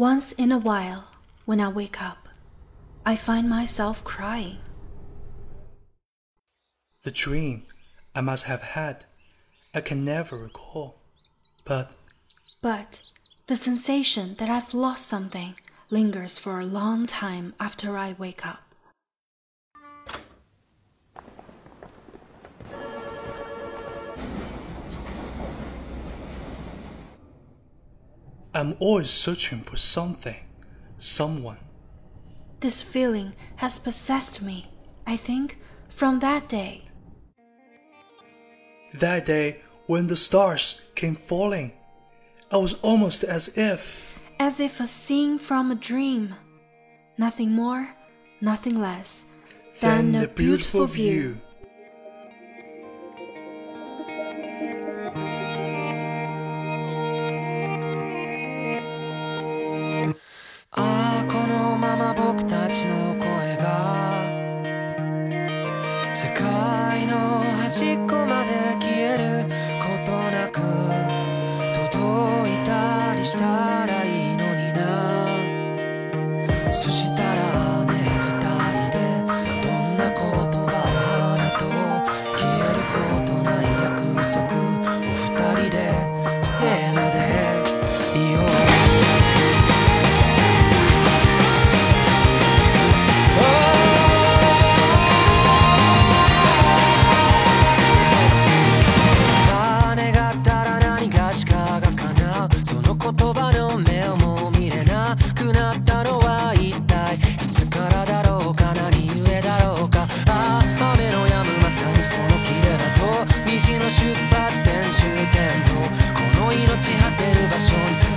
Once in a while, when I wake up, I find myself crying. The dream I must have had, I can never recall. But But the sensation that I've lost something lingers for a long time after I wake up. I'm always searching for something, someone. This feeling has possessed me, I think, from that day. That day when the stars came falling, I was almost as if. As if a scene from a dream. Nothing more, nothing less than a beautiful view. 僕たちの声が世界の端っこまで消えることなく届いたりしたらいいのにな。そしたらね二人でどんな言葉を花と消えることない約束。を二人でせーので。確かが叶う。その言葉の目をもう見れなくなったのは一体いつからだろうか。何故だろうか。ああ雨の止むまさにその切れ間と。虹の出発点終点と。この命果てる場所に。